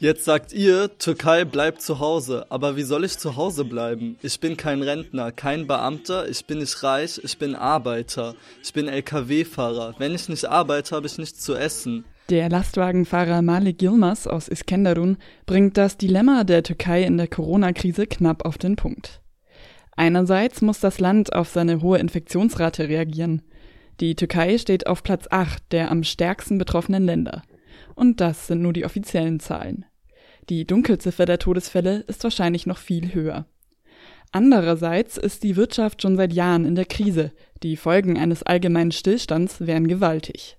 Jetzt sagt ihr, Türkei bleibt zu Hause. Aber wie soll ich zu Hause bleiben? Ich bin kein Rentner, kein Beamter, ich bin nicht reich, ich bin Arbeiter. Ich bin Lkw-Fahrer. Wenn ich nicht arbeite, habe ich nichts zu essen. Der Lastwagenfahrer Malik Yilmaz aus Iskenderun bringt das Dilemma der Türkei in der Corona-Krise knapp auf den Punkt. Einerseits muss das Land auf seine hohe Infektionsrate reagieren. Die Türkei steht auf Platz 8 der am stärksten betroffenen Länder. Und das sind nur die offiziellen Zahlen. Die Dunkelziffer der Todesfälle ist wahrscheinlich noch viel höher. Andererseits ist die Wirtschaft schon seit Jahren in der Krise. Die Folgen eines allgemeinen Stillstands wären gewaltig.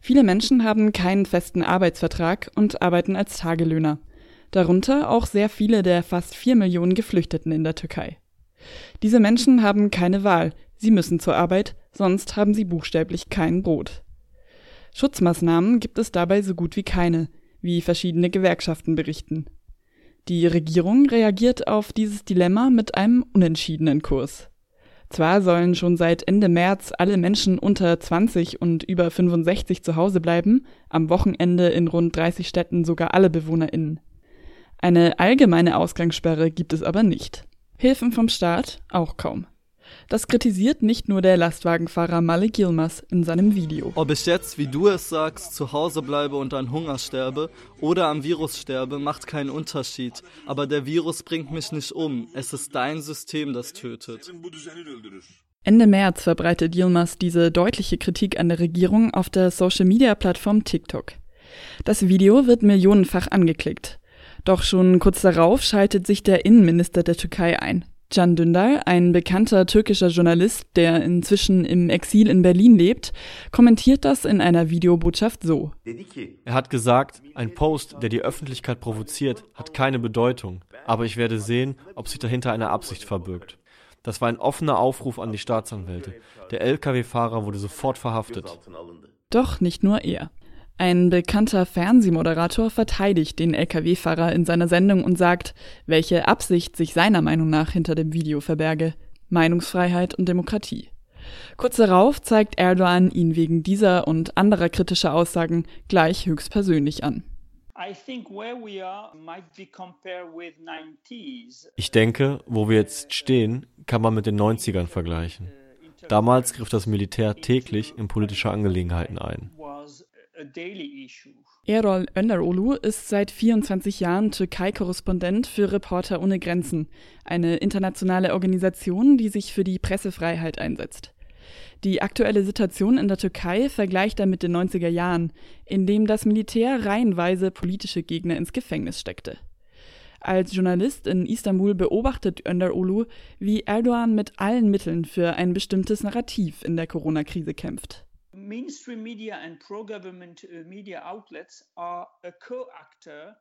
Viele Menschen haben keinen festen Arbeitsvertrag und arbeiten als Tagelöhner. Darunter auch sehr viele der fast vier Millionen Geflüchteten in der Türkei. Diese Menschen haben keine Wahl, sie müssen zur Arbeit, sonst haben sie buchstäblich kein Brot. Schutzmaßnahmen gibt es dabei so gut wie keine, wie verschiedene Gewerkschaften berichten. Die Regierung reagiert auf dieses Dilemma mit einem unentschiedenen Kurs. Zwar sollen schon seit Ende März alle Menschen unter 20 und über 65 zu Hause bleiben, am Wochenende in rund 30 Städten sogar alle BewohnerInnen. Eine allgemeine Ausgangssperre gibt es aber nicht. Hilfen vom Staat auch kaum. Das kritisiert nicht nur der Lastwagenfahrer Malik Yilmaz in seinem Video. Ob ich jetzt, wie du es sagst, zu Hause bleibe und an Hunger sterbe oder am Virus sterbe, macht keinen Unterschied. Aber der Virus bringt mich nicht um. Es ist dein System, das tötet. Ende März verbreitet Yilmaz diese deutliche Kritik an der Regierung auf der Social-Media-Plattform TikTok. Das Video wird millionenfach angeklickt. Doch schon kurz darauf schaltet sich der Innenminister der Türkei ein. Can Dündar, ein bekannter türkischer Journalist, der inzwischen im Exil in Berlin lebt, kommentiert das in einer Videobotschaft so. Er hat gesagt, ein Post, der die Öffentlichkeit provoziert, hat keine Bedeutung, aber ich werde sehen, ob sich dahinter eine Absicht verbirgt. Das war ein offener Aufruf an die Staatsanwälte. Der Lkw-Fahrer wurde sofort verhaftet. Doch nicht nur er. Ein bekannter Fernsehmoderator verteidigt den Lkw-Fahrer in seiner Sendung und sagt, welche Absicht sich seiner Meinung nach hinter dem Video verberge. Meinungsfreiheit und Demokratie. Kurz darauf zeigt Erdogan ihn wegen dieser und anderer kritischer Aussagen gleich höchstpersönlich an. Ich denke, wo wir jetzt stehen, kann man mit den 90ern vergleichen. Damals griff das Militär täglich in politische Angelegenheiten ein. Erol Önderolu ist seit 24 Jahren Türkei-Korrespondent für Reporter ohne Grenzen, eine internationale Organisation, die sich für die Pressefreiheit einsetzt. Die aktuelle Situation in der Türkei vergleicht er mit den 90er Jahren, in dem das Militär reihenweise politische Gegner ins Gefängnis steckte. Als Journalist in Istanbul beobachtet Önderolu, wie Erdogan mit allen Mitteln für ein bestimmtes Narrativ in der Corona-Krise kämpft mainstream media and pro-government uh, media outlets are a co-actor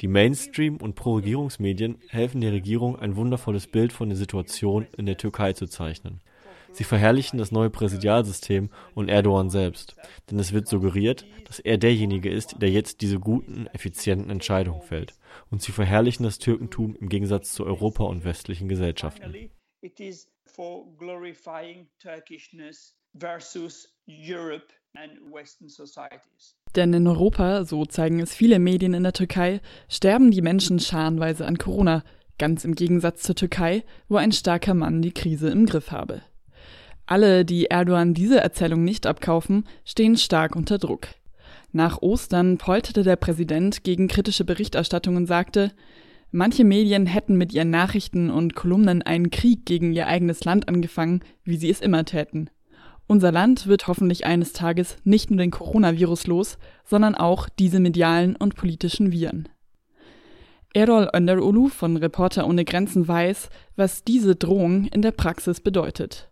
die Mainstream- und Pro-Regierungsmedien helfen der Regierung, ein wundervolles Bild von der Situation in der Türkei zu zeichnen. Sie verherrlichen das neue Präsidialsystem und Erdogan selbst, denn es wird suggeriert, dass er derjenige ist, der jetzt diese guten, effizienten Entscheidungen fällt. Und sie verherrlichen das Türkentum im Gegensatz zu Europa und westlichen Gesellschaften. It is for glorifying Turkishness versus Europe and Western societies. Denn in Europa, so zeigen es viele Medien in der Türkei, sterben die Menschen scharenweise an Corona, ganz im Gegensatz zur Türkei, wo ein starker Mann die Krise im Griff habe. Alle, die Erdogan diese Erzählung nicht abkaufen, stehen stark unter Druck. Nach Ostern polterte der Präsident gegen kritische Berichterstattung und sagte, manche Medien hätten mit ihren Nachrichten und Kolumnen einen Krieg gegen ihr eigenes Land angefangen, wie sie es immer täten. Unser Land wird hoffentlich eines Tages nicht nur den Coronavirus los, sondern auch diese medialen und politischen Viren. Erol Önderolu von Reporter ohne Grenzen weiß, was diese Drohung in der Praxis bedeutet.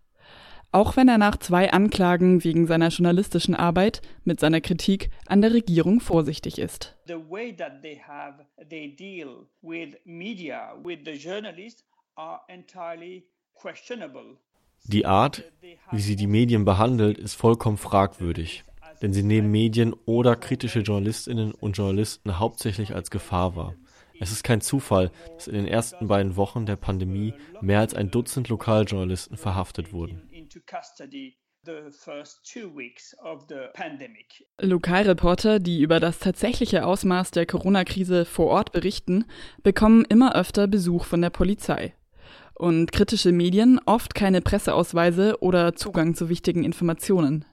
Auch wenn er nach zwei Anklagen wegen seiner journalistischen Arbeit mit seiner Kritik an der Regierung vorsichtig ist. Die Art, wie sie die Medien behandelt, ist vollkommen fragwürdig, denn sie nehmen Medien oder kritische Journalistinnen und Journalisten hauptsächlich als Gefahr wahr. Es ist kein Zufall, dass in den ersten beiden Wochen der Pandemie mehr als ein Dutzend Lokaljournalisten verhaftet wurden. Lokalreporter, die über das tatsächliche Ausmaß der Corona-Krise vor Ort berichten, bekommen immer öfter Besuch von der Polizei. Und kritische Medien oft keine Presseausweise oder Zugang zu wichtigen Informationen.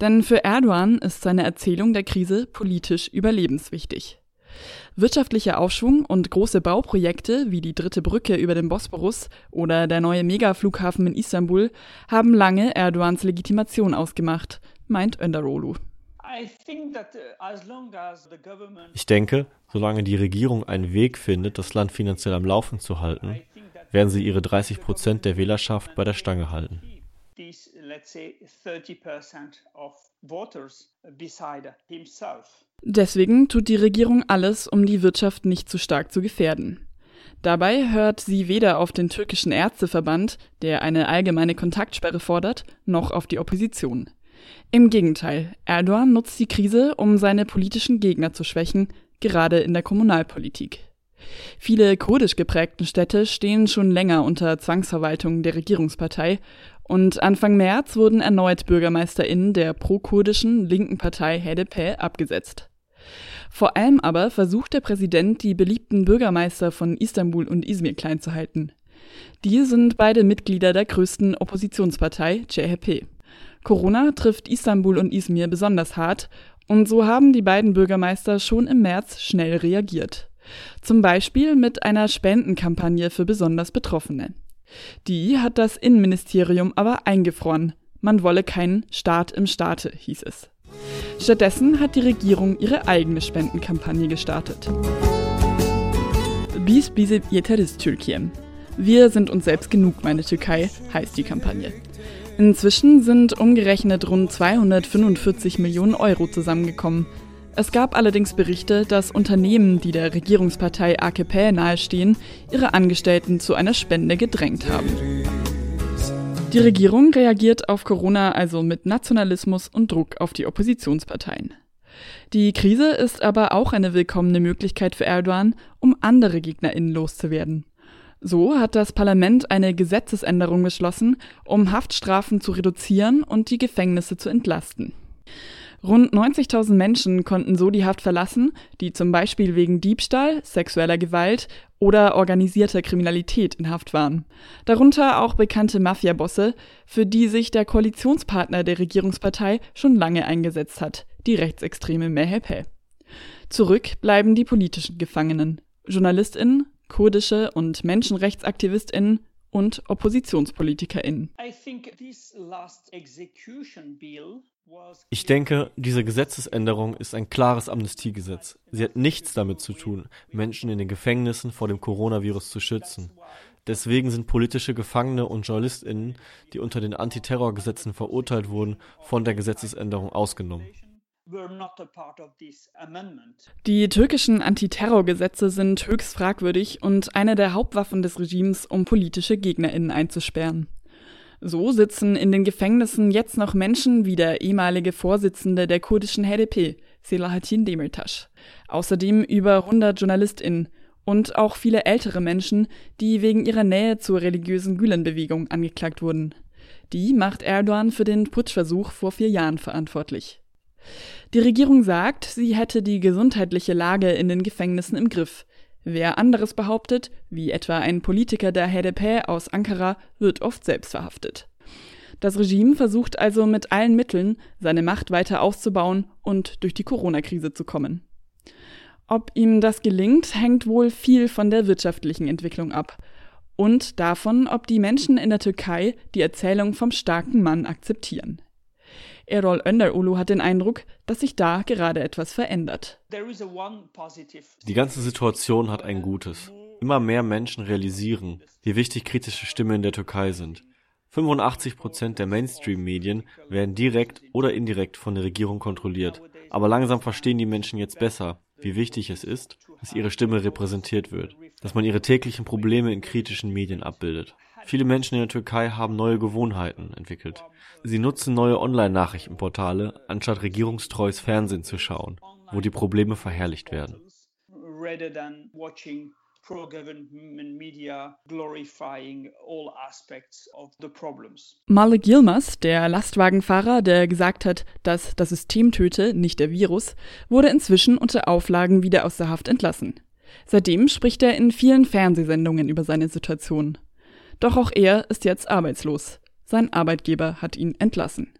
Denn für Erdogan ist seine Erzählung der Krise politisch überlebenswichtig. Wirtschaftlicher Aufschwung und große Bauprojekte wie die dritte Brücke über den Bosporus oder der neue Megaflughafen in Istanbul haben lange Erdogans Legitimation ausgemacht, meint Önderolu. Uh, ich denke, solange die Regierung einen Weg findet, das Land finanziell am Laufen zu halten, werden sie ihre 30 Prozent der Wählerschaft bei der Stange halten. Deswegen tut die Regierung alles, um die Wirtschaft nicht zu stark zu gefährden. Dabei hört sie weder auf den türkischen Ärzteverband, der eine allgemeine Kontaktsperre fordert, noch auf die Opposition. Im Gegenteil, Erdogan nutzt die Krise, um seine politischen Gegner zu schwächen, gerade in der Kommunalpolitik. Viele kurdisch geprägten Städte stehen schon länger unter Zwangsverwaltung der Regierungspartei und Anfang März wurden erneut BürgermeisterInnen der pro-kurdischen linken Partei HDP abgesetzt. Vor allem aber versucht der Präsident, die beliebten Bürgermeister von Istanbul und Izmir klein zu halten. Die sind beide Mitglieder der größten Oppositionspartei CHP. Corona trifft Istanbul und Izmir besonders hart und so haben die beiden Bürgermeister schon im März schnell reagiert. Zum Beispiel mit einer Spendenkampagne für besonders Betroffene. Die hat das Innenministerium aber eingefroren. Man wolle keinen Staat im Staate, hieß es. Stattdessen hat die Regierung ihre eigene Spendenkampagne gestartet. Bis bize yeteriz Türkien. Wir sind uns selbst genug, meine Türkei, heißt die Kampagne. Inzwischen sind umgerechnet rund 245 Millionen Euro zusammengekommen. Es gab allerdings Berichte, dass Unternehmen, die der Regierungspartei AKP nahestehen, ihre Angestellten zu einer Spende gedrängt haben. Die Regierung reagiert auf Corona also mit Nationalismus und Druck auf die Oppositionsparteien. Die Krise ist aber auch eine willkommene Möglichkeit für Erdogan, um andere GegnerInnen loszuwerden. So hat das Parlament eine Gesetzesänderung beschlossen, um Haftstrafen zu reduzieren und die Gefängnisse zu entlasten. Rund 90.000 Menschen konnten so die Haft verlassen, die zum Beispiel wegen Diebstahl, sexueller Gewalt oder organisierter Kriminalität in Haft waren. Darunter auch bekannte Mafiabosse, für die sich der Koalitionspartner der Regierungspartei schon lange eingesetzt hat, die rechtsextreme MHP. Zurück bleiben die politischen Gefangenen, JournalistInnen, kurdische und MenschenrechtsaktivistInnen und OppositionspolitikerInnen. Ich denke, diese Gesetzesänderung ist ein klares Amnestiegesetz. Sie hat nichts damit zu tun, Menschen in den Gefängnissen vor dem Coronavirus zu schützen. Deswegen sind politische Gefangene und JournalistInnen, die unter den Antiterrorgesetzen verurteilt wurden, von der Gesetzesänderung ausgenommen. Die türkischen Antiterrorgesetze sind höchst fragwürdig und eine der Hauptwaffen des Regimes, um politische GegnerInnen einzusperren. So sitzen in den Gefängnissen jetzt noch Menschen wie der ehemalige Vorsitzende der kurdischen HDP, Selahattin Demirtas. Außerdem über 100 JournalistInnen und auch viele ältere Menschen, die wegen ihrer Nähe zur religiösen Gülen-Bewegung angeklagt wurden. Die macht Erdogan für den Putschversuch vor vier Jahren verantwortlich. Die Regierung sagt, sie hätte die gesundheitliche Lage in den Gefängnissen im Griff. Wer anderes behauptet, wie etwa ein Politiker der HDP aus Ankara, wird oft selbst verhaftet. Das Regime versucht also mit allen Mitteln, seine Macht weiter auszubauen und durch die Corona-Krise zu kommen. Ob ihm das gelingt, hängt wohl viel von der wirtschaftlichen Entwicklung ab und davon, ob die Menschen in der Türkei die Erzählung vom starken Mann akzeptieren. Erol Önderulu hat den Eindruck, dass sich da gerade etwas verändert. Die ganze Situation hat ein Gutes. Immer mehr Menschen realisieren, wie wichtig kritische Stimmen in der Türkei sind. 85 Prozent der Mainstream-Medien werden direkt oder indirekt von der Regierung kontrolliert. Aber langsam verstehen die Menschen jetzt besser, wie wichtig es ist, dass ihre Stimme repräsentiert wird, dass man ihre täglichen Probleme in kritischen Medien abbildet. Viele Menschen in der Türkei haben neue Gewohnheiten entwickelt. Sie nutzen neue Online-Nachrichtenportale, anstatt regierungstreues Fernsehen zu schauen, wo die Probleme verherrlicht werden. Malik Yilmaz, der Lastwagenfahrer, der gesagt hat, dass das System töte, nicht der Virus, wurde inzwischen unter Auflagen wieder aus der Haft entlassen. Seitdem spricht er in vielen Fernsehsendungen über seine Situation. Doch auch er ist jetzt arbeitslos. Sein Arbeitgeber hat ihn entlassen.